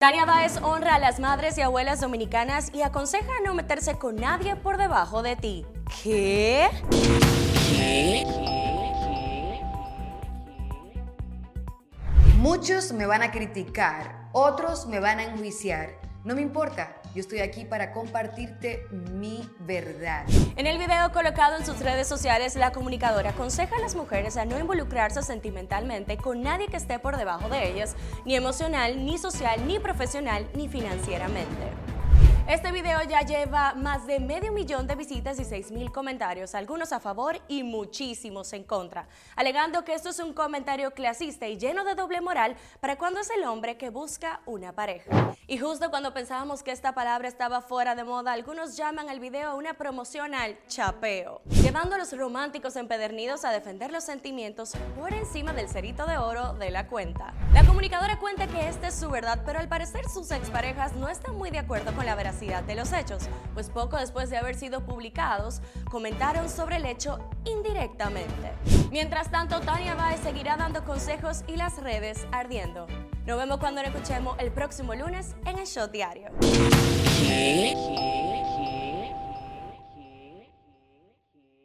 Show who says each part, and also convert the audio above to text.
Speaker 1: Tania Báez honra a las madres y abuelas dominicanas y aconseja no meterse con nadie por debajo de ti. ¿Qué?
Speaker 2: Muchos me van a criticar, otros me van a enjuiciar. No me importa, yo estoy aquí para compartirte mi verdad.
Speaker 1: En el video colocado en sus redes sociales, la comunicadora aconseja a las mujeres a no involucrarse sentimentalmente con nadie que esté por debajo de ellas, ni emocional, ni social, ni profesional, ni financieramente. Este video ya lleva más de medio millón de visitas y 6 mil comentarios, algunos a favor y muchísimos en contra, alegando que esto es un comentario clasista y lleno de doble moral para cuando es el hombre que busca una pareja. Y justo cuando pensábamos que esta palabra estaba fuera de moda, algunos llaman al video una promoción al chapeo, llevando a los románticos empedernidos a defender los sentimientos por encima del cerito de oro de la cuenta. La comunicadora cuenta que esta es su verdad, pero al parecer sus exparejas no están muy de acuerdo con la veracidad de los hechos, pues poco después de haber sido publicados, comentaron sobre el hecho indirectamente. Mientras tanto, Tania Baez seguirá dando consejos y las redes ardiendo. Nos vemos cuando nos escuchemos el próximo lunes en el Show Diario.